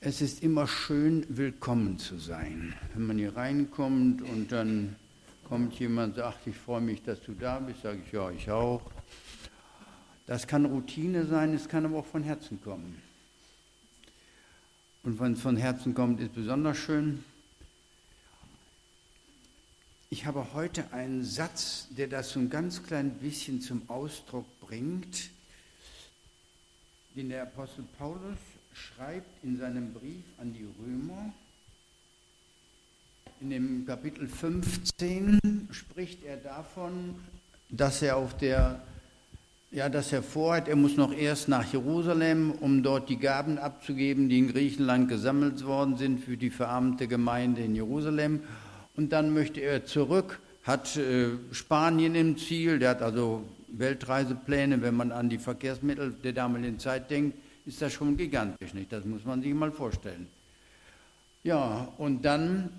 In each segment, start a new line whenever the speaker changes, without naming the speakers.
Es ist immer schön, willkommen zu sein. Wenn man hier reinkommt und dann kommt jemand und sagt, ich freue mich, dass du da bist, sage ich, ja, ich auch. Das kann Routine sein, es kann aber auch von Herzen kommen. Und wenn es von Herzen kommt, ist besonders schön. Ich habe heute einen Satz, der das so ein ganz klein bisschen zum Ausdruck bringt, den der Apostel Paulus schreibt in seinem Brief an die Römer. In dem Kapitel 15 spricht er davon, dass er auf der ja, dass er vorhat, er muss noch erst nach Jerusalem, um dort die Gaben abzugeben, die in Griechenland gesammelt worden sind für die verarmte Gemeinde in Jerusalem. Und dann möchte er zurück, hat äh, Spanien im Ziel, der hat also Weltreisepläne, wenn man an die Verkehrsmittel der damaligen Zeit denkt, ist das schon gigantisch, nicht? Das muss man sich mal vorstellen. Ja, und dann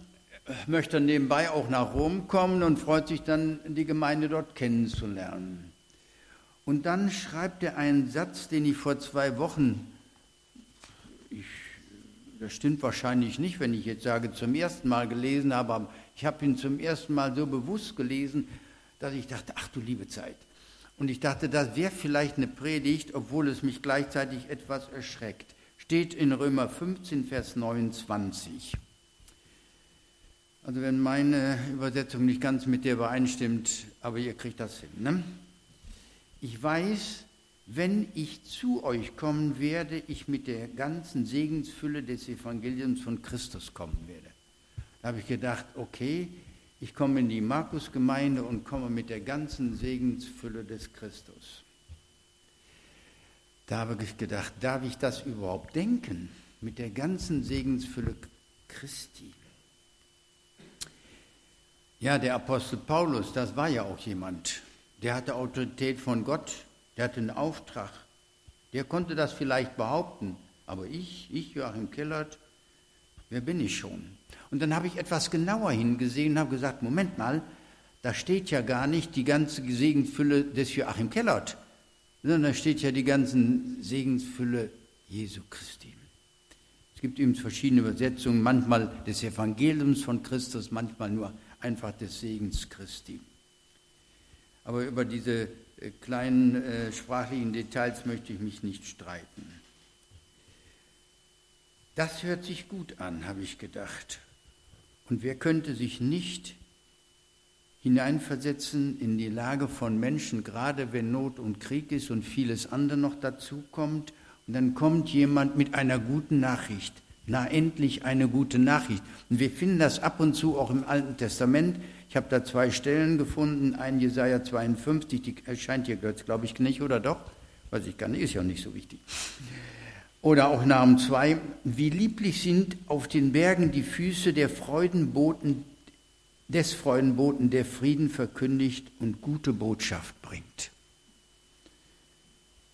möchte er nebenbei auch nach Rom kommen und freut sich dann, die Gemeinde dort kennenzulernen. Und dann schreibt er einen Satz, den ich vor zwei Wochen, ich, das stimmt wahrscheinlich nicht, wenn ich jetzt sage, zum ersten Mal gelesen habe, aber ich habe ihn zum ersten Mal so bewusst gelesen, dass ich dachte, ach du liebe Zeit. Und ich dachte, das wäre vielleicht eine Predigt, obwohl es mich gleichzeitig etwas erschreckt. Steht in Römer 15, Vers 29. Also wenn meine Übersetzung nicht ganz mit der übereinstimmt, aber ihr kriegt das hin. Ne? Ich weiß, wenn ich zu euch kommen werde, ich mit der ganzen Segensfülle des Evangeliums von Christus kommen werde. Da habe ich gedacht, okay, ich komme in die Markusgemeinde und komme mit der ganzen Segensfülle des Christus. Da habe ich gedacht, darf ich das überhaupt denken? Mit der ganzen Segensfülle Christi. Ja, der Apostel Paulus, das war ja auch jemand, der hatte Autorität von Gott, der hatte einen Auftrag. Der konnte das vielleicht behaupten, aber ich, ich Joachim Kellert, wer bin ich schon? Und dann habe ich etwas genauer hingesehen und habe gesagt, Moment mal, da steht ja gar nicht die ganze Segensfülle des Joachim Kellert, sondern da steht ja die ganze Segensfülle Jesu Christi. Es gibt eben verschiedene Übersetzungen, manchmal des Evangeliums von Christus, manchmal nur einfach des Segens Christi. Aber über diese äh, kleinen äh, sprachlichen Details möchte ich mich nicht streiten. Das hört sich gut an, habe ich gedacht. Und wer könnte sich nicht hineinversetzen in die Lage von Menschen, gerade wenn Not und Krieg ist und vieles andere noch dazu kommt, und dann kommt jemand mit einer guten Nachricht. Na, endlich eine gute Nachricht. Und wir finden das ab und zu auch im Alten Testament. Ich habe da zwei Stellen gefunden, ein Jesaja 52, die erscheint hier, glaube ich, nicht, oder doch? Weiß ich gar nicht, ist ja auch nicht so wichtig. Oder auch Namen 2, wie lieblich sind auf den Bergen die Füße der Freudenboten, des Freudenboten, der Frieden verkündigt und gute Botschaft bringt.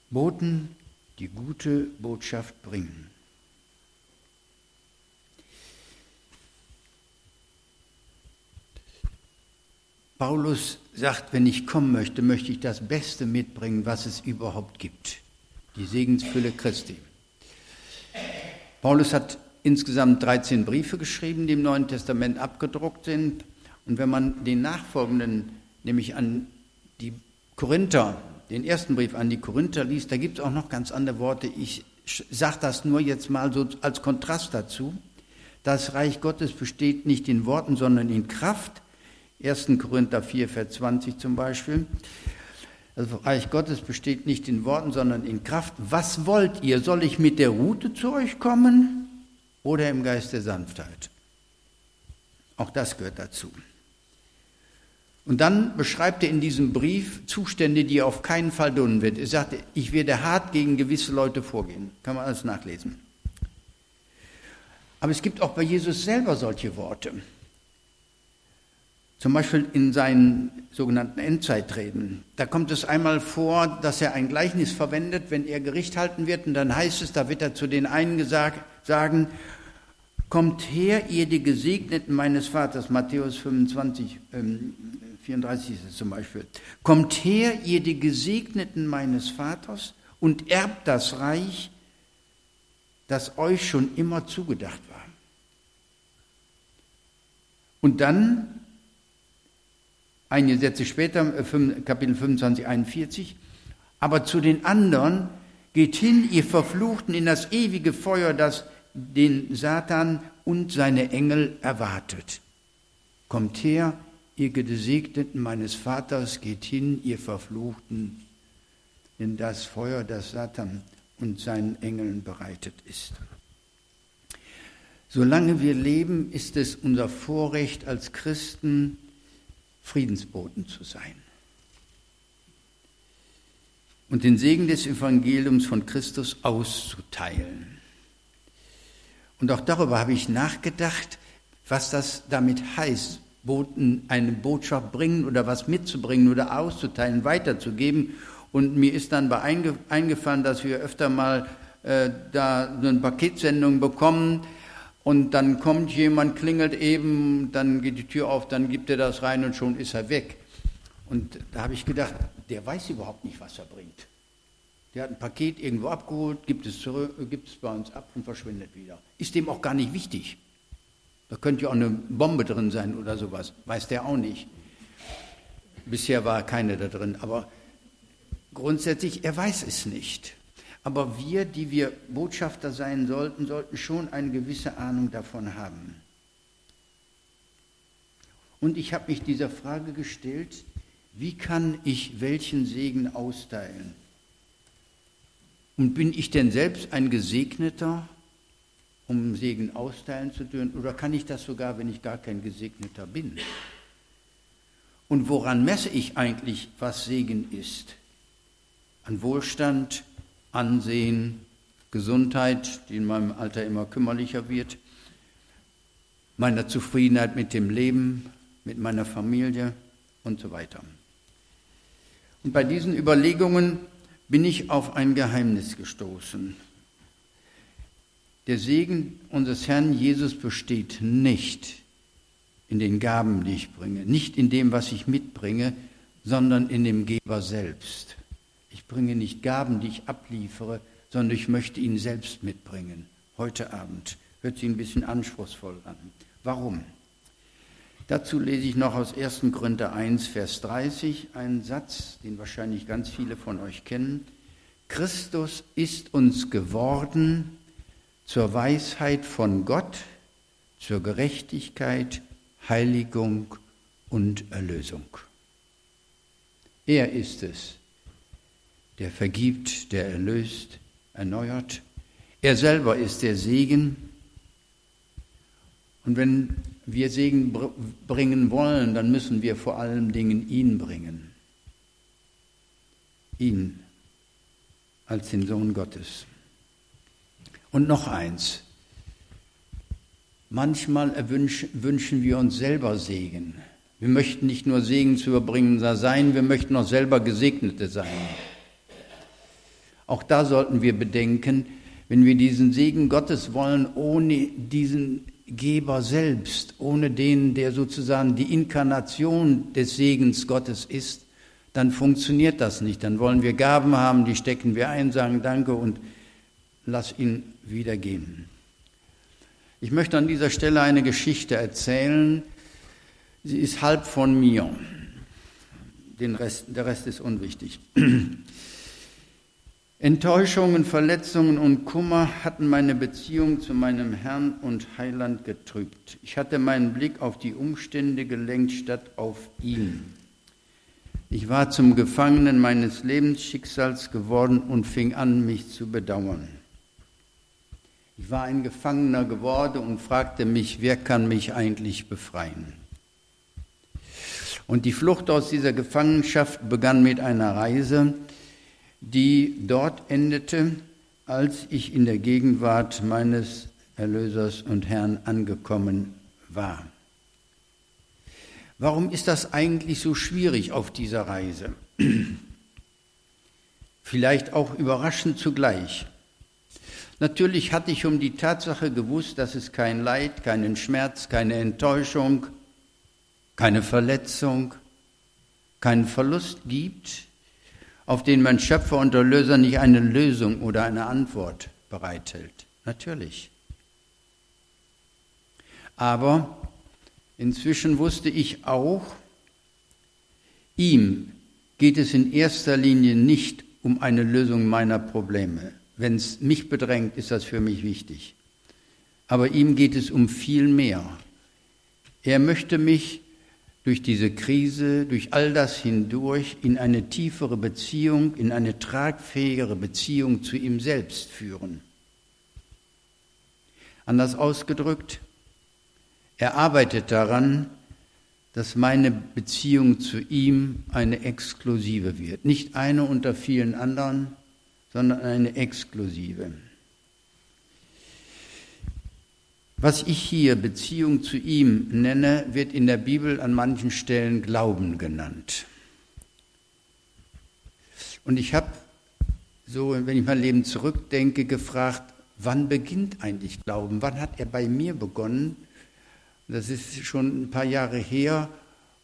Boten, die gute Botschaft bringen. Paulus sagt, wenn ich kommen möchte, möchte ich das Beste mitbringen, was es überhaupt gibt. Die Segensfülle Christi. Paulus hat insgesamt 13 Briefe geschrieben, die im Neuen Testament abgedruckt sind. Und wenn man den nachfolgenden, nämlich an die Korinther, den ersten Brief an die Korinther liest, da gibt es auch noch ganz andere Worte. Ich sage das nur jetzt mal so als Kontrast dazu. Das Reich Gottes besteht nicht in Worten, sondern in Kraft. 1. Korinther 4, Vers 20 zum Beispiel. Das Reich Gottes besteht nicht in Worten, sondern in Kraft. Was wollt ihr? Soll ich mit der Rute zu euch kommen oder im Geist der Sanftheit? Auch das gehört dazu. Und dann beschreibt er in diesem Brief Zustände, die er auf keinen Fall tun wird. Er sagt, ich werde hart gegen gewisse Leute vorgehen. Kann man alles nachlesen. Aber es gibt auch bei Jesus selber solche Worte. Zum Beispiel in seinen sogenannten Endzeitreden. Da kommt es einmal vor, dass er ein Gleichnis verwendet, wenn er Gericht halten wird. Und dann heißt es, da wird er zu den einen gesagt, sagen, kommt her, ihr die Gesegneten meines Vaters, Matthäus 25, ähm, 34 ist es zum Beispiel. Kommt her, ihr die Gesegneten meines Vaters, und erbt das Reich, das euch schon immer zugedacht war. Und dann, einige Sätze später, äh, Kapitel 25, 41, aber zu den anderen, geht hin, ihr Verfluchten, in das ewige Feuer, das den Satan und seine Engel erwartet. Kommt her, ihr Gesegneten meines Vaters, geht hin, ihr Verfluchten, in das Feuer, das Satan und seinen Engeln bereitet ist. Solange wir leben, ist es unser Vorrecht als Christen, Friedensboten zu sein und den Segen des Evangeliums von Christus auszuteilen. Und auch darüber habe ich nachgedacht, was das damit heißt, Boten eine Botschaft bringen oder was mitzubringen oder auszuteilen, weiterzugeben. Und mir ist dann eingefallen, dass wir öfter mal äh, da so eine Paketsendung bekommen und dann kommt jemand, klingelt eben, dann geht die Tür auf, dann gibt er das rein und schon ist er weg. Und da habe ich gedacht, der weiß überhaupt nicht, was er bringt. Der hat ein Paket irgendwo abgeholt, gibt es, zurück, gibt es bei uns ab und verschwindet wieder. Ist dem auch gar nicht wichtig. Da könnte ja auch eine Bombe drin sein oder sowas. Weiß der auch nicht. Bisher war keine da drin. Aber grundsätzlich, er weiß es nicht. Aber wir, die wir Botschafter sein sollten, sollten schon eine gewisse Ahnung davon haben. Und ich habe mich dieser Frage gestellt, wie kann ich welchen Segen austeilen? Und bin ich denn selbst ein Gesegneter, um Segen austeilen zu dürfen? Oder kann ich das sogar, wenn ich gar kein Gesegneter bin? Und woran messe ich eigentlich, was Segen ist? An Wohlstand, Ansehen, Gesundheit, die in meinem Alter immer kümmerlicher wird, meiner Zufriedenheit mit dem Leben, mit meiner Familie und so weiter. Und bei diesen Überlegungen bin ich auf ein Geheimnis gestoßen. Der Segen unseres Herrn Jesus besteht nicht in den Gaben, die ich bringe, nicht in dem, was ich mitbringe, sondern in dem Geber selbst. Ich bringe nicht Gaben, die ich abliefere, sondern ich möchte ihn selbst mitbringen. Heute Abend hört sich ein bisschen anspruchsvoll an. Warum? Dazu lese ich noch aus 1. Korinther 1, Vers 30 einen Satz, den wahrscheinlich ganz viele von euch kennen. Christus ist uns geworden zur Weisheit von Gott, zur Gerechtigkeit, Heiligung und Erlösung. Er ist es, der vergibt, der erlöst, erneuert. Er selber ist der Segen. Und wenn wir Segen bringen wollen, dann müssen wir vor allen Dingen ihn bringen. Ihn als den Sohn Gottes. Und noch eins. Manchmal wünschen wir uns selber Segen. Wir möchten nicht nur Segen zu überbringender sein, wir möchten auch selber Gesegnete sein. Auch da sollten wir bedenken, wenn wir diesen Segen Gottes wollen, ohne diesen Geber selbst, ohne den, der sozusagen die Inkarnation des Segens Gottes ist, dann funktioniert das nicht. Dann wollen wir Gaben haben, die stecken wir ein, sagen Danke und lass ihn wieder gehen. Ich möchte an dieser Stelle eine Geschichte erzählen. Sie ist halb von mir. Den Rest, der Rest ist unwichtig. Enttäuschungen, Verletzungen und Kummer hatten meine Beziehung zu meinem Herrn und Heiland getrübt. Ich hatte meinen Blick auf die Umstände gelenkt statt auf ihn. Ich war zum Gefangenen meines Lebensschicksals geworden und fing an, mich zu bedauern. Ich war ein Gefangener geworden und fragte mich, wer kann mich eigentlich befreien? Und die Flucht aus dieser Gefangenschaft begann mit einer Reise, die dort endete, als ich in der Gegenwart meines Erlösers und Herrn angekommen war. Warum ist das eigentlich so schwierig auf dieser Reise? Vielleicht auch überraschend zugleich. Natürlich hatte ich um die Tatsache gewusst, dass es kein Leid, keinen Schmerz, keine Enttäuschung, keine Verletzung, keinen Verlust gibt, auf den mein Schöpfer und Erlöser nicht eine Lösung oder eine Antwort bereithält. natürlich. Aber inzwischen wusste ich auch, ihm geht es in erster Linie nicht um eine Lösung meiner Probleme. Wenn es mich bedrängt, ist das für mich wichtig. Aber ihm geht es um viel mehr. Er möchte mich durch diese Krise, durch all das hindurch in eine tiefere Beziehung, in eine tragfähigere Beziehung zu ihm selbst führen. Anders ausgedrückt, er arbeitet daran, dass meine Beziehung zu ihm eine exklusive wird. Nicht eine unter vielen anderen, sondern eine exklusive. Was ich hier Beziehung zu ihm nenne, wird in der Bibel an manchen Stellen Glauben genannt. Und ich habe so, wenn ich mein Leben zurückdenke, gefragt, wann beginnt eigentlich Glauben? Wann hat er bei mir begonnen? Das ist schon ein paar Jahre her.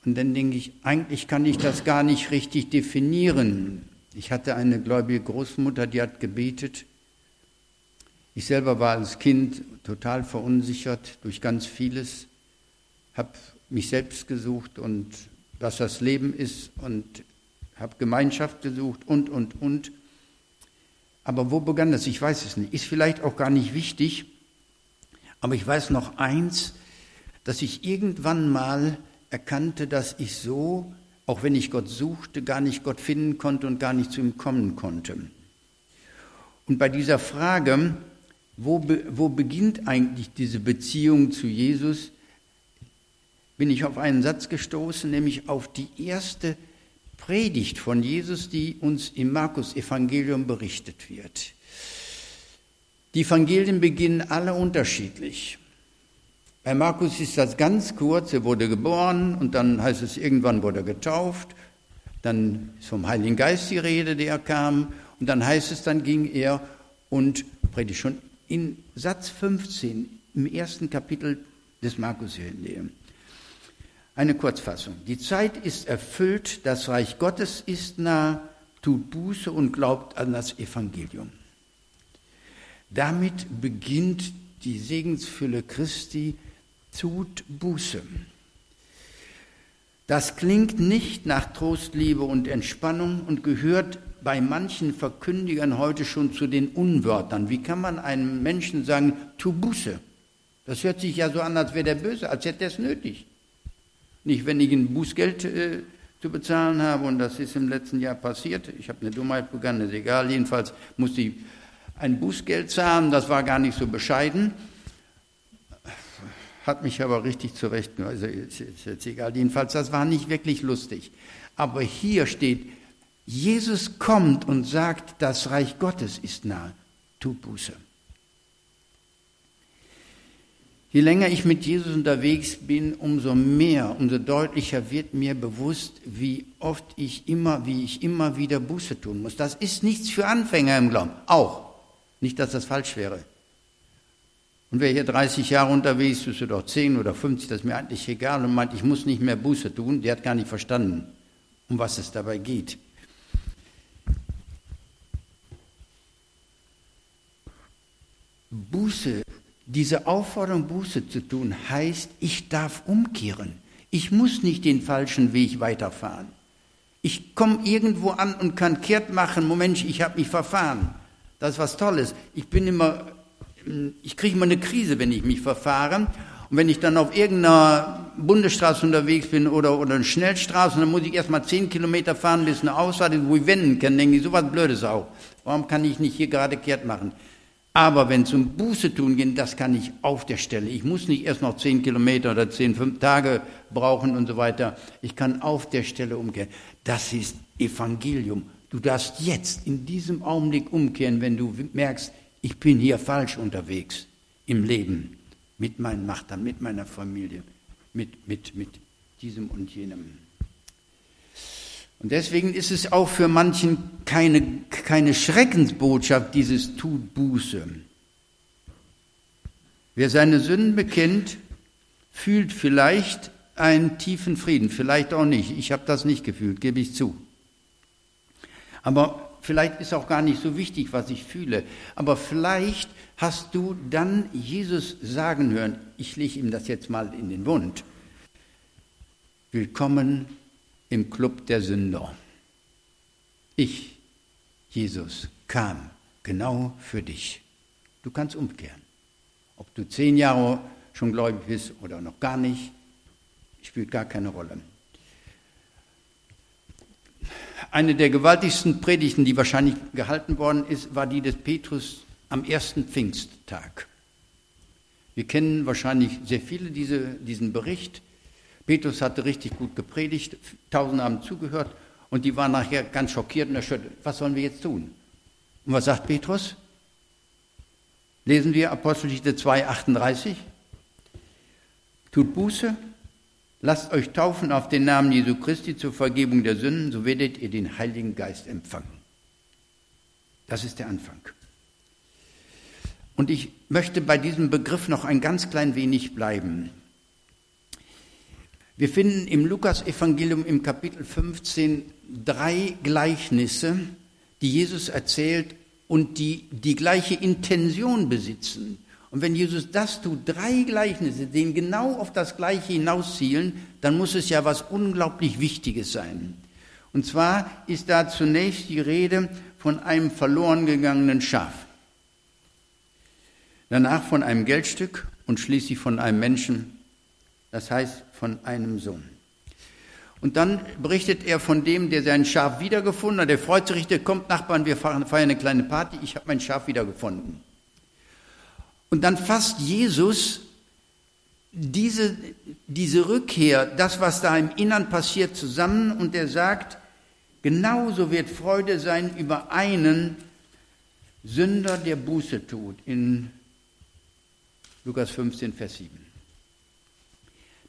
Und dann denke ich, eigentlich kann ich das gar nicht richtig definieren. Ich hatte eine gläubige Großmutter, die hat gebetet. Ich selber war als Kind total verunsichert durch ganz vieles, habe mich selbst gesucht und was das Leben ist und habe Gemeinschaft gesucht und, und, und. Aber wo begann das? Ich weiß es nicht. Ist vielleicht auch gar nicht wichtig. Aber ich weiß noch eins, dass ich irgendwann mal erkannte, dass ich so, auch wenn ich Gott suchte, gar nicht Gott finden konnte und gar nicht zu ihm kommen konnte. Und bei dieser Frage, wo, wo beginnt eigentlich diese Beziehung zu Jesus, bin ich auf einen Satz gestoßen, nämlich auf die erste Predigt von Jesus, die uns im Markus-Evangelium berichtet wird. Die Evangelien beginnen alle unterschiedlich. Bei Markus ist das ganz kurz, er wurde geboren und dann heißt es, irgendwann wurde er getauft, dann ist vom Heiligen Geist die Rede, der kam und dann heißt es, dann ging er und predigt schon in Satz 15 im ersten Kapitel des Markus Evangelium. Eine Kurzfassung. Die Zeit ist erfüllt, das Reich Gottes ist nah, tut Buße und glaubt an das Evangelium. Damit beginnt die Segensfülle Christi, tut Buße. Das klingt nicht nach Trost, Liebe und Entspannung und gehört bei manchen Verkündigern heute schon zu den Unwörtern. Wie kann man einem Menschen sagen, tu Buße? Das hört sich ja so an, als wäre der böse, als hätte er es nötig. Nicht, wenn ich ein Bußgeld äh, zu bezahlen habe, und das ist im letzten Jahr passiert. Ich habe eine Dummheit begangen, ist egal. Jedenfalls musste ich ein Bußgeld zahlen, das war gar nicht so bescheiden hat mich aber richtig zurecht, also ist jetzt egal, jedenfalls, das war nicht wirklich lustig. Aber hier steht, Jesus kommt und sagt, das Reich Gottes ist nahe, tu Buße. Je länger ich mit Jesus unterwegs bin, umso mehr, umso deutlicher wird mir bewusst, wie oft ich immer, wie ich immer wieder Buße tun muss. Das ist nichts für Anfänger im Glauben. Auch. Nicht, dass das falsch wäre. Und wer hier 30 Jahre unterwegs ist oder 10 oder 50, das ist mir eigentlich egal und meint, ich muss nicht mehr Buße tun, der hat gar nicht verstanden, um was es dabei geht. Buße, diese Aufforderung, Buße zu tun, heißt, ich darf umkehren. Ich muss nicht den falschen Weg weiterfahren. Ich komme irgendwo an und kann kehrt machen, Moment, ich habe mich verfahren. Das ist was Tolles. Ich bin immer ich kriege immer eine Krise, wenn ich mich verfahre. Und wenn ich dann auf irgendeiner Bundesstraße unterwegs bin oder, oder eine Schnellstraße, dann muss ich erst mal zehn Kilometer fahren, bis eine Ausfahrt ist, wo ich wenden kann, denke ich, sowas Blödes auch. Warum kann ich nicht hier gerade kehrt machen? Aber wenn es um Buße tun geht, das kann ich auf der Stelle. Ich muss nicht erst noch zehn Kilometer oder zehn, fünf Tage brauchen und so weiter. Ich kann auf der Stelle umkehren. Das ist Evangelium. Du darfst jetzt in diesem Augenblick umkehren, wenn du merkst, ich bin hier falsch unterwegs im Leben mit meinen Machtern, mit meiner Familie, mit, mit, mit diesem und jenem. Und deswegen ist es auch für manchen keine, keine Schreckensbotschaft, dieses Tut Buße. Wer seine Sünden bekennt, fühlt vielleicht einen tiefen Frieden, vielleicht auch nicht. Ich habe das nicht gefühlt, gebe ich zu. Aber vielleicht ist auch gar nicht so wichtig, was ich fühle, aber vielleicht hast du dann Jesus sagen hören, ich lege ihm das jetzt mal in den Mund. Willkommen im Club der Sünder. Ich, Jesus, kam genau für dich. Du kannst umkehren. Ob du zehn Jahre schon gläubig bist oder noch gar nicht, spielt gar keine Rolle. Eine der gewaltigsten Predigten, die wahrscheinlich gehalten worden ist, war die des Petrus am ersten Pfingsttag. Wir kennen wahrscheinlich sehr viele diese, diesen Bericht. Petrus hatte richtig gut gepredigt, Tausende haben zugehört und die waren nachher ganz schockiert und erschüttert. Was sollen wir jetzt tun? Und was sagt Petrus? Lesen wir Apostelgeschichte 2, 38. Tut Buße, lasst euch taufen auf den Namen Jesu Christi zur Vergebung der Sünden, so werdet ihr den Heiligen Geist empfangen. Das ist der Anfang. Und ich möchte bei diesem Begriff noch ein ganz klein wenig bleiben. Wir finden im Lukas-Evangelium im Kapitel 15 drei Gleichnisse, die Jesus erzählt und die die gleiche Intention besitzen. Und wenn Jesus das tut, drei Gleichnisse, die genau auf das Gleiche hinauszielen, dann muss es ja was unglaublich Wichtiges sein. Und zwar ist da zunächst die Rede von einem verloren gegangenen Schaf, danach von einem Geldstück und schließlich von einem Menschen, das heißt von einem Sohn. Und dann berichtet er von dem, der sein Schaf wiedergefunden hat. Der freut sich richtig, kommt Nachbarn, wir feiern eine kleine Party, ich habe mein Schaf wiedergefunden. Und dann fasst Jesus diese, diese Rückkehr, das, was da im Innern passiert, zusammen und er sagt, genauso wird Freude sein über einen Sünder, der Buße tut, in Lukas 15, Vers 7.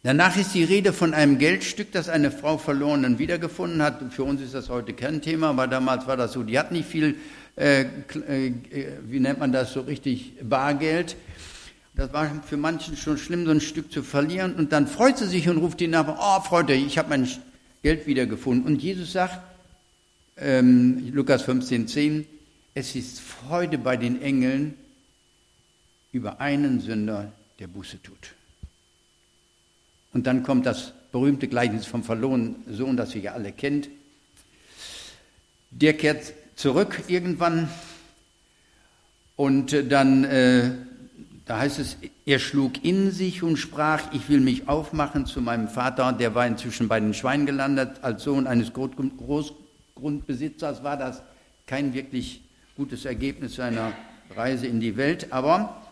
Danach ist die Rede von einem Geldstück, das eine Frau verloren und wiedergefunden hat. Für uns ist das heute kein Thema, aber damals war das so. Die hat nicht viel, äh, äh, wie nennt man das so richtig, Bargeld. Das war für manchen schon schlimm, so ein Stück zu verlieren. Und dann freut sie sich und ruft die Nachbarn, oh Freunde, ich habe mein Geld wiedergefunden. Und Jesus sagt, ähm, Lukas 15, 10, es ist Freude bei den Engeln über einen Sünder, der Buße tut. Und dann kommt das berühmte Gleichnis vom verlorenen Sohn, das ihr ja alle kennt. Der kehrt zurück irgendwann und dann, äh, da heißt es, er schlug in sich und sprach, ich will mich aufmachen zu meinem Vater, der war inzwischen bei den Schweinen gelandet, als Sohn eines Großgrundbesitzers war das kein wirklich gutes Ergebnis seiner Reise in die Welt, aber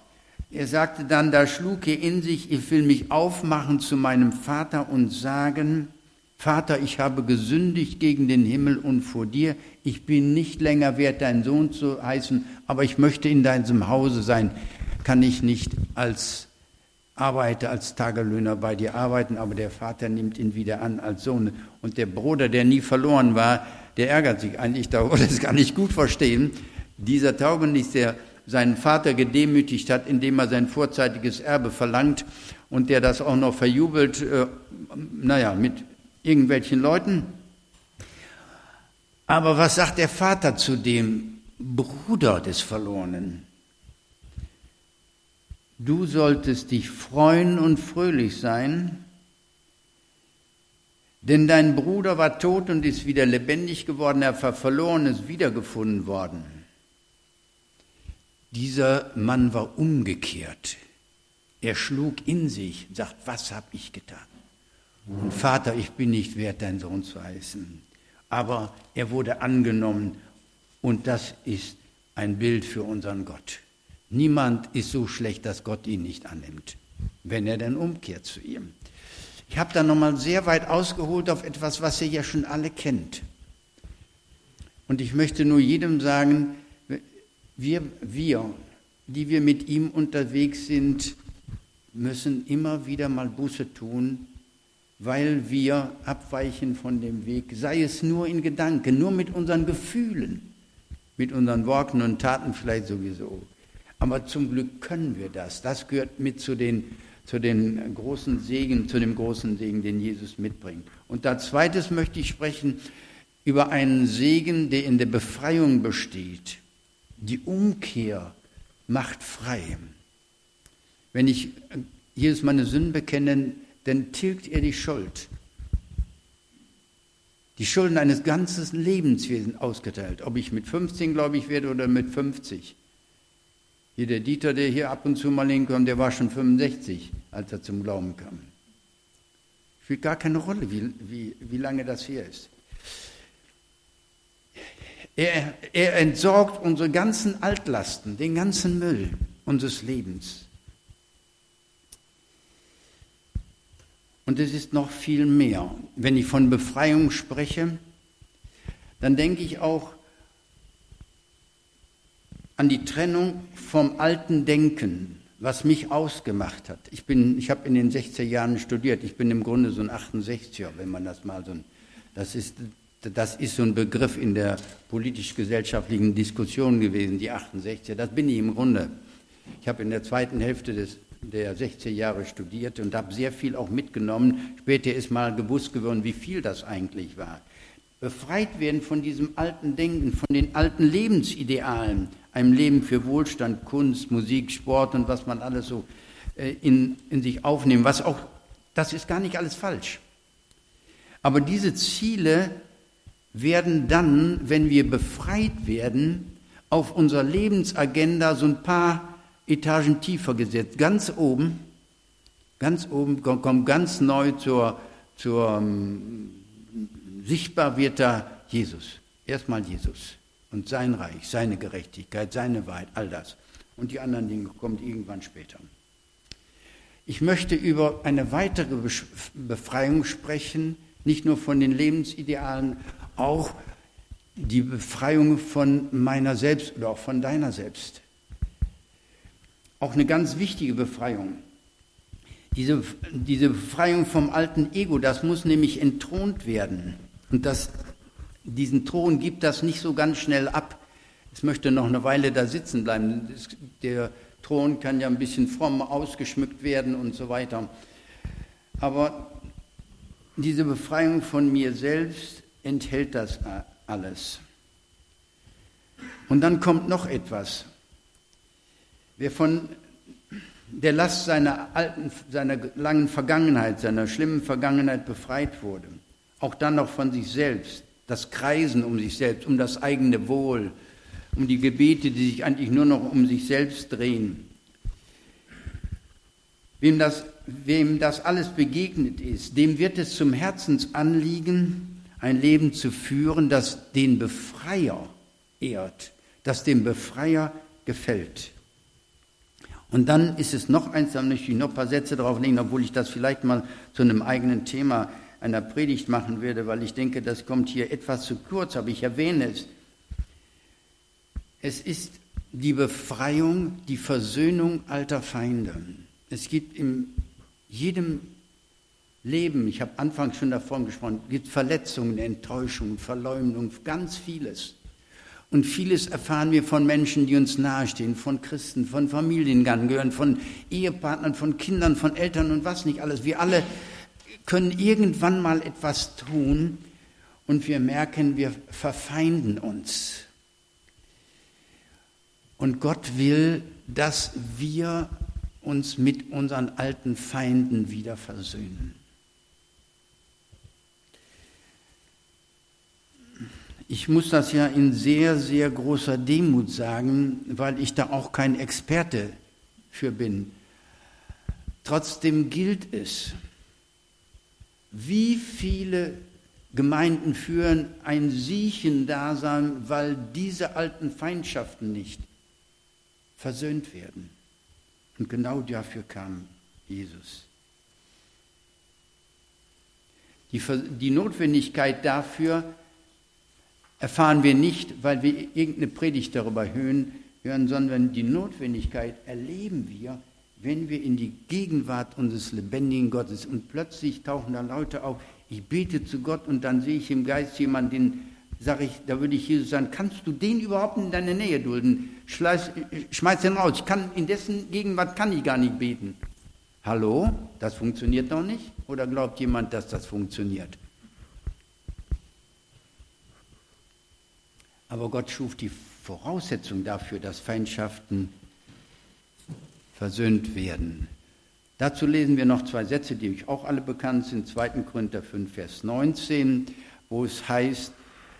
er sagte dann, da schlug er in sich, ich will mich aufmachen zu meinem Vater und sagen, Vater, ich habe gesündigt gegen den Himmel und vor dir. Ich bin nicht länger wert, dein Sohn zu heißen, aber ich möchte in deinem Hause sein. Kann ich nicht als Arbeiter, als Tagelöhner bei dir arbeiten, aber der Vater nimmt ihn wieder an als Sohn. Und der Bruder, der nie verloren war, der ärgert sich eigentlich darüber, das gar nicht gut verstehen. Dieser Taugenicht, der seinen Vater gedemütigt hat, indem er sein vorzeitiges Erbe verlangt und der das auch noch verjubelt, äh, naja, mit irgendwelchen Leuten. Aber was sagt der Vater zu dem Bruder des Verlorenen? Du solltest dich freuen und fröhlich sein, denn dein Bruder war tot und ist wieder lebendig geworden, er war verloren, ist wiedergefunden worden. Dieser Mann war umgekehrt. Er schlug in sich und sagt, was habe ich getan? Und Vater, ich bin nicht wert, dein Sohn zu heißen. Aber er wurde angenommen und das ist ein Bild für unseren Gott. Niemand ist so schlecht, dass Gott ihn nicht annimmt, wenn er dann umkehrt zu ihm. Ich habe da nochmal sehr weit ausgeholt auf etwas, was ihr ja schon alle kennt. Und ich möchte nur jedem sagen, wir, wir, die wir mit ihm unterwegs sind, müssen immer wieder mal Buße tun, weil wir abweichen von dem Weg, sei es nur in Gedanken, nur mit unseren Gefühlen, mit unseren Worten und Taten vielleicht sowieso. Aber zum Glück können wir das. Das gehört mit zu den, zu den großen Segen, zu dem großen Segen, den Jesus mitbringt. Und als zweites möchte ich sprechen, über einen Segen, der in der Befreiung besteht. Die Umkehr macht frei. Wenn ich jedes meine Sünden bekenne, dann tilgt er die Schuld. Die Schulden eines ganzen Lebenswesens ausgeteilt, ob ich mit 15, glaube ich, werde oder mit 50. Hier der Dieter, der hier ab und zu mal hinkommt, der war schon 65, als er zum Glauben kam. Spielt gar keine Rolle, wie, wie, wie lange das her ist. Er, er entsorgt unsere ganzen Altlasten, den ganzen Müll unseres Lebens. Und es ist noch viel mehr. Wenn ich von Befreiung spreche, dann denke ich auch an die Trennung vom alten Denken, was mich ausgemacht hat. Ich, ich habe in den 60er Jahren studiert. Ich bin im Grunde so ein 68er, wenn man das mal so das ist, das ist so ein Begriff in der politisch-gesellschaftlichen Diskussion gewesen, die 68er. Das bin ich im Grunde. Ich habe in der zweiten Hälfte des, der 60er Jahre studiert und habe sehr viel auch mitgenommen. Später ist mal gewusst geworden, wie viel das eigentlich war. Befreit werden von diesem alten Denken, von den alten Lebensidealen, einem Leben für Wohlstand, Kunst, Musik, Sport und was man alles so äh, in, in sich aufnehmen. Was auch, das ist gar nicht alles falsch. Aber diese Ziele werden dann, wenn wir befreit werden, auf unserer Lebensagenda so ein paar Etagen tiefer gesetzt. Ganz oben, ganz oben kommt ganz neu zur, zur um, sichtbar wird da Jesus. Erstmal Jesus und sein Reich, seine Gerechtigkeit, seine Wahrheit, all das. Und die anderen Dinge kommen irgendwann später. Ich möchte über eine weitere Befreiung sprechen, nicht nur von den Lebensidealen, auch die Befreiung von meiner selbst oder auch von deiner selbst. Auch eine ganz wichtige Befreiung. Diese, diese Befreiung vom alten Ego, das muss nämlich entthront werden. Und das diesen Thron gibt das nicht so ganz schnell ab. Es möchte noch eine Weile da sitzen bleiben. Der Thron kann ja ein bisschen fromm ausgeschmückt werden und so weiter. Aber diese Befreiung von mir selbst enthält das alles. Und dann kommt noch etwas. Wer von der Last seiner alten, seiner langen Vergangenheit, seiner schlimmen Vergangenheit befreit wurde, auch dann noch von sich selbst, das Kreisen um sich selbst, um das eigene Wohl, um die Gebete, die sich eigentlich nur noch um sich selbst drehen. Wem das, wem das alles begegnet ist, dem wird es zum Herzensanliegen, ein Leben zu führen, das den Befreier ehrt, das dem Befreier gefällt. Und dann ist es noch eins, da möchte ich noch ein paar Sätze drauf legen, obwohl ich das vielleicht mal zu einem eigenen Thema einer Predigt machen werde, weil ich denke, das kommt hier etwas zu kurz, aber ich erwähne es. Es ist die Befreiung, die Versöhnung alter Feinde. Es gibt in jedem Leben, ich habe anfangs schon davon gesprochen, gibt Verletzungen, Enttäuschungen, Verleumdung, ganz vieles. Und vieles erfahren wir von Menschen, die uns nahestehen, von Christen, von Familiengehörigen, von Ehepartnern, von Kindern, von Eltern und was nicht alles. Wir alle können irgendwann mal etwas tun und wir merken, wir verfeinden uns. Und Gott will, dass wir uns mit unseren alten Feinden wieder versöhnen. Ich muss das ja in sehr, sehr großer Demut sagen, weil ich da auch kein Experte für bin. Trotzdem gilt es, wie viele Gemeinden führen ein Siechen-Dasein, weil diese alten Feindschaften nicht versöhnt werden. Und genau dafür kam Jesus. Die, die Notwendigkeit dafür erfahren wir nicht, weil wir irgendeine Predigt darüber hören, hören, sondern die Notwendigkeit erleben wir, wenn wir in die Gegenwart unseres lebendigen Gottes und plötzlich tauchen da Leute auf, ich bete zu Gott und dann sehe ich im Geist jemanden, den sage ich, da würde ich Jesus sagen, kannst du den überhaupt in deine Nähe dulden? Schleiß, schmeiß den raus. Ich kann, in dessen Gegenwart kann ich gar nicht beten. Hallo? Das funktioniert doch nicht? Oder glaubt jemand, dass das funktioniert? Aber Gott schuf die Voraussetzung dafür, dass Feindschaften versöhnt werden. Dazu lesen wir noch zwei Sätze, die euch auch alle bekannt sind. 2. Korinther 5, Vers 19, wo es heißt,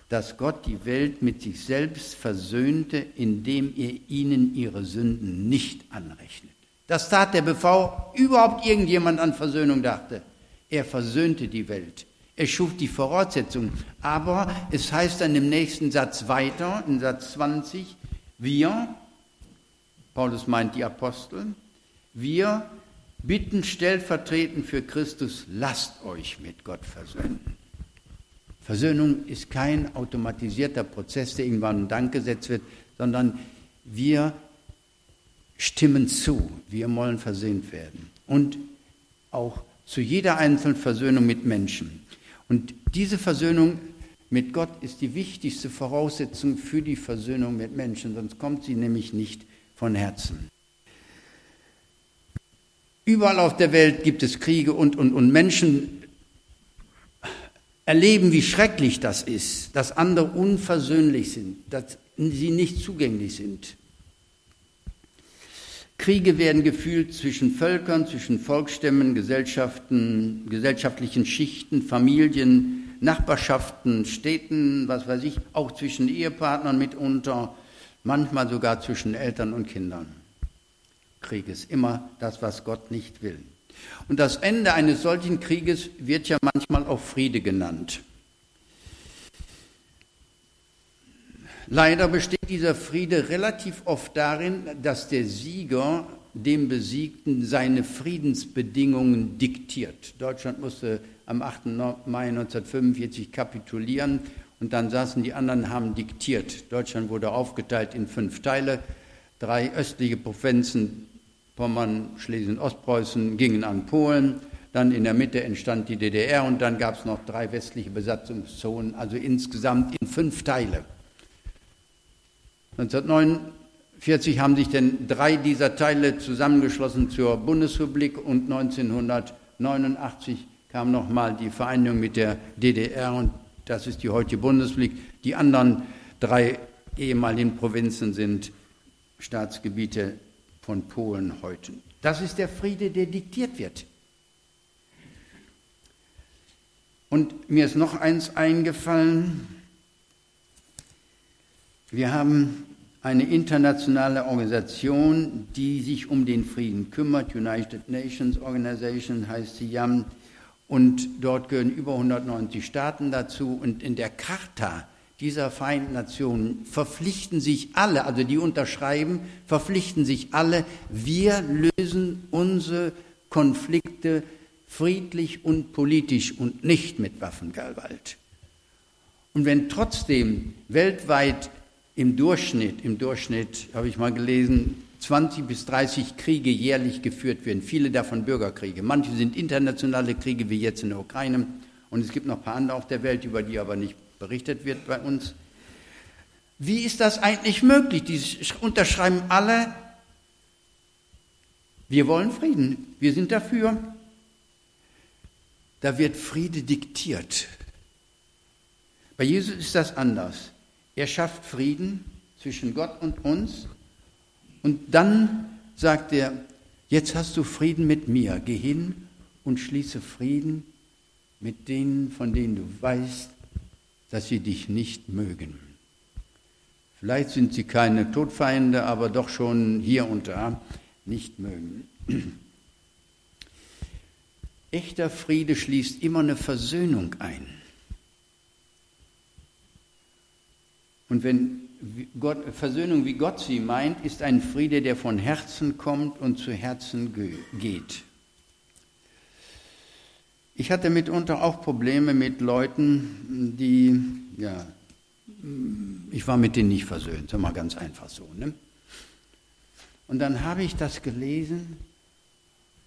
dass Gott die Welt mit sich selbst versöhnte, indem er ihnen ihre Sünden nicht anrechnet. Das tat er, bevor überhaupt irgendjemand an Versöhnung dachte. Er versöhnte die Welt. Er schuf die Voraussetzungen. Aber es heißt dann im nächsten Satz weiter, in Satz 20, wir, Paulus meint die Apostel, wir bitten stellvertretend für Christus, lasst euch mit Gott versöhnen. Versöhnung ist kein automatisierter Prozess, der irgendwann in Dank gesetzt wird, sondern wir stimmen zu, wir wollen versöhnt werden. Und auch zu jeder einzelnen Versöhnung mit Menschen. Und diese Versöhnung mit Gott ist die wichtigste Voraussetzung für die Versöhnung mit Menschen, sonst kommt sie nämlich nicht von Herzen. Überall auf der Welt gibt es Kriege und, und, und Menschen erleben, wie schrecklich das ist, dass andere unversöhnlich sind, dass sie nicht zugänglich sind. Kriege werden gefühlt zwischen Völkern, zwischen Volksstämmen, Gesellschaften, gesellschaftlichen Schichten, Familien, Nachbarschaften, Städten, was weiß ich, auch zwischen Ehepartnern mitunter, manchmal sogar zwischen Eltern und Kindern. Krieg ist immer das, was Gott nicht will. Und das Ende eines solchen Krieges wird ja manchmal auch Friede genannt. Leider besteht dieser Friede relativ oft darin, dass der Sieger dem Besiegten seine Friedensbedingungen diktiert. Deutschland musste am 8. Mai 1945 kapitulieren und dann saßen die anderen, haben diktiert. Deutschland wurde aufgeteilt in fünf Teile. Drei östliche Provinzen, Pommern, Schlesien, Ostpreußen, gingen an Polen. Dann in der Mitte entstand die DDR und dann gab es noch drei westliche Besatzungszonen, also insgesamt in fünf Teile. 1949 haben sich denn drei dieser Teile zusammengeschlossen zur Bundesrepublik und 1989 kam nochmal die Vereinigung mit der DDR und das ist die heutige Bundesrepublik. Die anderen drei ehemaligen Provinzen sind Staatsgebiete von Polen heute. Das ist der Friede, der diktiert wird. Und mir ist noch eins eingefallen. Wir haben eine internationale Organisation, die sich um den Frieden kümmert. United Nations Organization heißt sie ja. Und dort gehören über 190 Staaten dazu. Und in der Charta dieser Vereinten Nationen verpflichten sich alle, also die unterschreiben, verpflichten sich alle, wir lösen unsere Konflikte friedlich und politisch und nicht mit Waffengewalt. Und wenn trotzdem weltweit im Durchschnitt, im Durchschnitt habe ich mal gelesen, 20 bis 30 Kriege jährlich geführt werden, viele davon Bürgerkriege. Manche sind internationale Kriege, wie jetzt in der Ukraine. Und es gibt noch ein paar andere auf der Welt, über die aber nicht berichtet wird bei uns. Wie ist das eigentlich möglich? Die unterschreiben alle, wir wollen Frieden, wir sind dafür. Da wird Friede diktiert. Bei Jesus ist das anders. Er schafft Frieden zwischen Gott und uns und dann sagt er, jetzt hast du Frieden mit mir, geh hin und schließe Frieden mit denen, von denen du weißt, dass sie dich nicht mögen. Vielleicht sind sie keine Todfeinde, aber doch schon hier und da nicht mögen. Echter Friede schließt immer eine Versöhnung ein. Und wenn Gott, Versöhnung, wie Gott sie meint, ist ein Friede, der von Herzen kommt und zu Herzen geht. Ich hatte mitunter auch Probleme mit Leuten, die, ja, ich war mit denen nicht versöhnt, sag mal ganz einfach so. Ne? Und dann habe ich das gelesen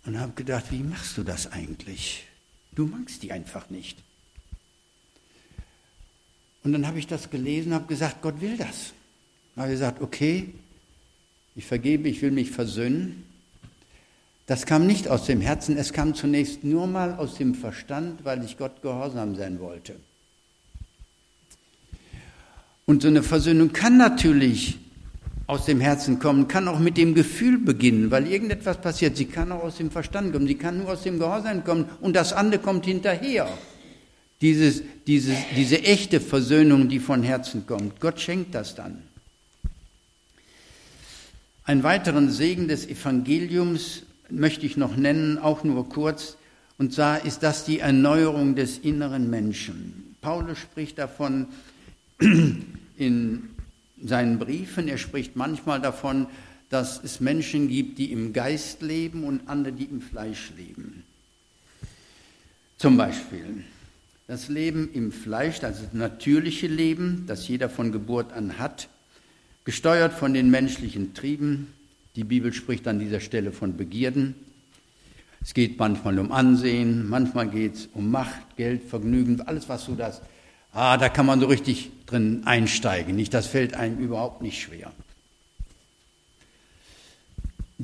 und habe gedacht, wie machst du das eigentlich? Du magst die einfach nicht. Und dann habe ich das gelesen und habe gesagt, Gott will das. Habe gesagt, okay, ich vergebe, ich will mich versöhnen. Das kam nicht aus dem Herzen, es kam zunächst nur mal aus dem Verstand, weil ich Gott gehorsam sein wollte. Und so eine Versöhnung kann natürlich aus dem Herzen kommen, kann auch mit dem Gefühl beginnen, weil irgendetwas passiert. Sie kann auch aus dem Verstand kommen, sie kann nur aus dem Gehorsam kommen und das andere kommt hinterher. Dieses, dieses, diese echte Versöhnung, die von Herzen kommt. Gott schenkt das dann. Einen weiteren Segen des Evangeliums möchte ich noch nennen, auch nur kurz, und zwar ist das die Erneuerung des inneren Menschen. Paulus spricht davon in seinen Briefen, er spricht manchmal davon, dass es Menschen gibt, die im Geist leben und andere, die im Fleisch leben. Zum Beispiel das Leben im Fleisch, das natürliche Leben, das jeder von Geburt an hat, gesteuert von den menschlichen Trieben. Die Bibel spricht an dieser Stelle von Begierden. Es geht manchmal um Ansehen, manchmal geht es um Macht, Geld, Vergnügen, alles was so das, ah, da kann man so richtig drin einsteigen. Nicht, das fällt einem überhaupt nicht schwer.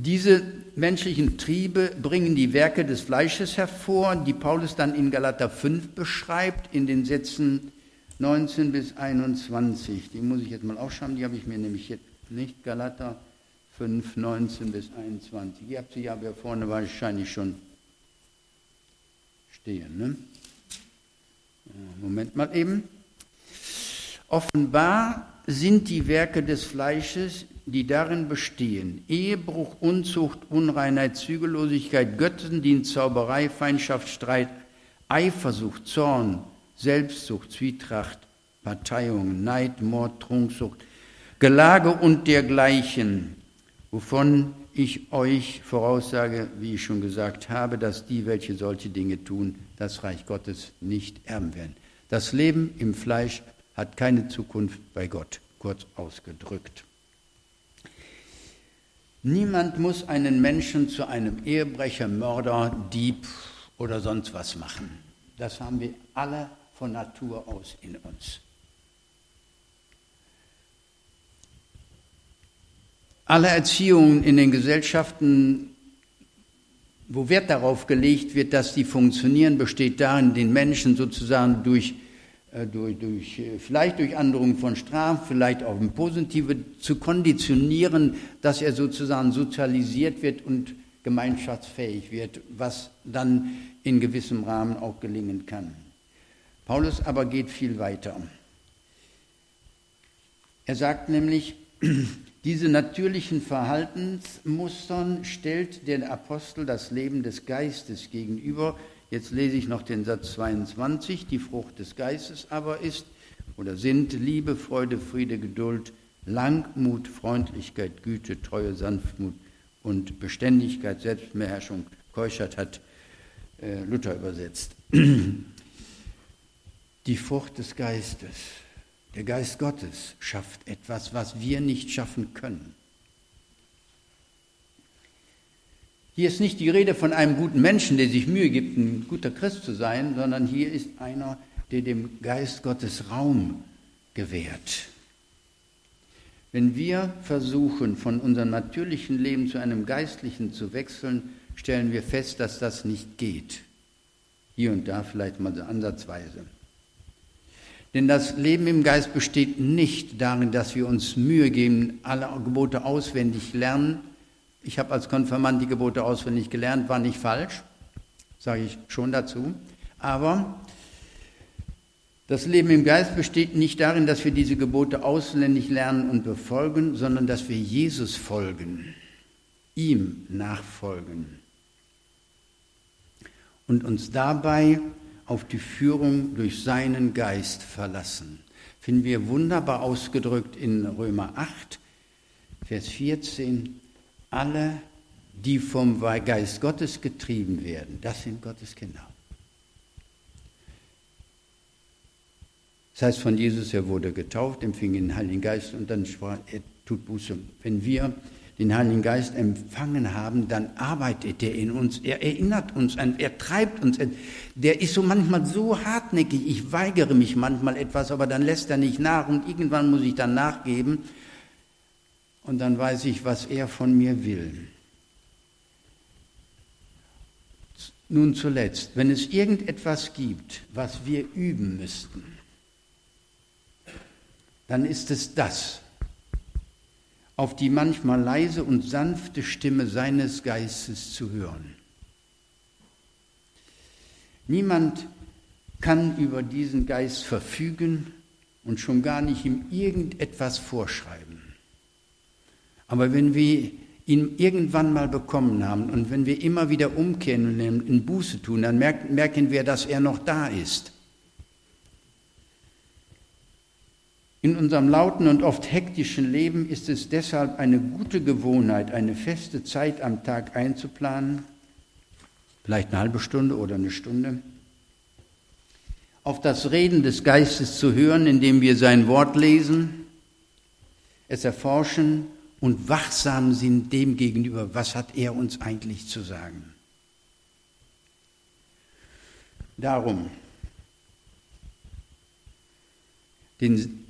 Diese menschlichen Triebe bringen die Werke des Fleisches hervor, die Paulus dann in Galater 5 beschreibt, in den Sätzen 19 bis 21. Die muss ich jetzt mal aufschreiben, die habe ich mir nämlich jetzt nicht. Galater 5, 19 bis 21. Ihr habt sie ja vorne wahrscheinlich schon stehen. Ne? Moment mal eben. Offenbar sind die Werke des Fleisches, die darin bestehen, Ehebruch, Unzucht, Unreinheit, Zügellosigkeit, Götzendienst, Zauberei, Feindschaft, Streit, Eifersucht, Zorn, Selbstsucht, Zwietracht, Parteiung, Neid, Mord, Trunksucht, Gelage und dergleichen, wovon ich euch voraussage, wie ich schon gesagt habe, dass die, welche solche Dinge tun, das Reich Gottes nicht erben werden. Das Leben im Fleisch hat keine Zukunft bei Gott, kurz ausgedrückt. Niemand muss einen Menschen zu einem Ehebrecher, Mörder, Dieb oder sonst was machen. Das haben wir alle von Natur aus in uns. Alle Erziehungen in den Gesellschaften, wo Wert darauf gelegt wird, dass die funktionieren, besteht darin, den Menschen sozusagen durch, durch, durch, äh, vielleicht durch Androhung von Strafen, vielleicht auch im Positive zu konditionieren, dass er sozusagen sozialisiert wird und gemeinschaftsfähig wird, was dann in gewissem Rahmen auch gelingen kann. Paulus aber geht viel weiter. Er sagt nämlich, diese natürlichen Verhaltensmustern stellt der Apostel das Leben des Geistes gegenüber. Jetzt lese ich noch den Satz 22. Die Frucht des Geistes aber ist oder sind Liebe, Freude, Friede, Geduld, Langmut, Freundlichkeit, Güte, Treue, Sanftmut und Beständigkeit, Selbstbeherrschung. Keuschert hat äh, Luther übersetzt. die Frucht des Geistes. Der Geist Gottes schafft etwas, was wir nicht schaffen können. Hier ist nicht die Rede von einem guten Menschen, der sich Mühe gibt, ein guter Christ zu sein, sondern hier ist einer, der dem Geist Gottes Raum gewährt. Wenn wir versuchen, von unserem natürlichen Leben zu einem geistlichen zu wechseln, stellen wir fest, dass das nicht geht. Hier und da vielleicht mal so ansatzweise. Denn das Leben im Geist besteht nicht darin, dass wir uns Mühe geben, alle Gebote auswendig lernen. Ich habe als Konfirmand die Gebote auswendig gelernt, war nicht falsch, sage ich schon dazu. Aber das Leben im Geist besteht nicht darin, dass wir diese Gebote auswendig lernen und befolgen, sondern dass wir Jesus folgen, ihm nachfolgen und uns dabei auf die Führung durch seinen Geist verlassen. Finden wir wunderbar ausgedrückt in Römer 8, Vers 14. Alle, die vom Geist Gottes getrieben werden, das sind Gottes Kinder. Das heißt von Jesus, er wurde getauft, empfing den Heiligen Geist und dann sprach er, tut Buße. Wenn wir den Heiligen Geist empfangen haben, dann arbeitet er in uns, er erinnert uns an, er treibt uns. Der ist so manchmal so hartnäckig, ich weigere mich manchmal etwas, aber dann lässt er nicht nach und irgendwann muss ich dann nachgeben und dann weiß ich, was er von mir will. Nun zuletzt, wenn es irgendetwas gibt, was wir üben müssten, dann ist es das, auf die manchmal leise und sanfte Stimme seines Geistes zu hören. Niemand kann über diesen Geist verfügen und schon gar nicht ihm irgendetwas vorschreiben. Aber wenn wir ihn irgendwann mal bekommen haben und wenn wir immer wieder umkehren und in Buße tun, dann merken wir, dass er noch da ist. In unserem lauten und oft hektischen Leben ist es deshalb eine gute Gewohnheit, eine feste Zeit am Tag einzuplanen, vielleicht eine halbe Stunde oder eine Stunde, auf das Reden des Geistes zu hören, indem wir sein Wort lesen, es erforschen und wachsam sind dem gegenüber, was hat er uns eigentlich zu sagen. Darum, den,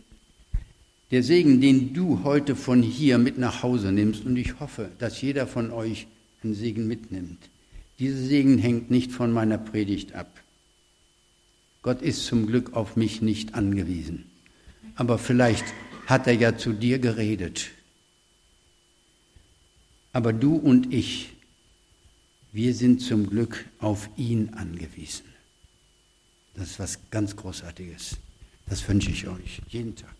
der Segen, den du heute von hier mit nach Hause nimmst, und ich hoffe, dass jeder von euch einen Segen mitnimmt, dieser Segen hängt nicht von meiner Predigt ab. Gott ist zum Glück auf mich nicht angewiesen. Aber vielleicht hat er ja zu dir geredet aber du und ich, wir sind zum Glück auf ihn angewiesen. Das ist was ganz Großartiges. Das wünsche ich euch jeden Tag.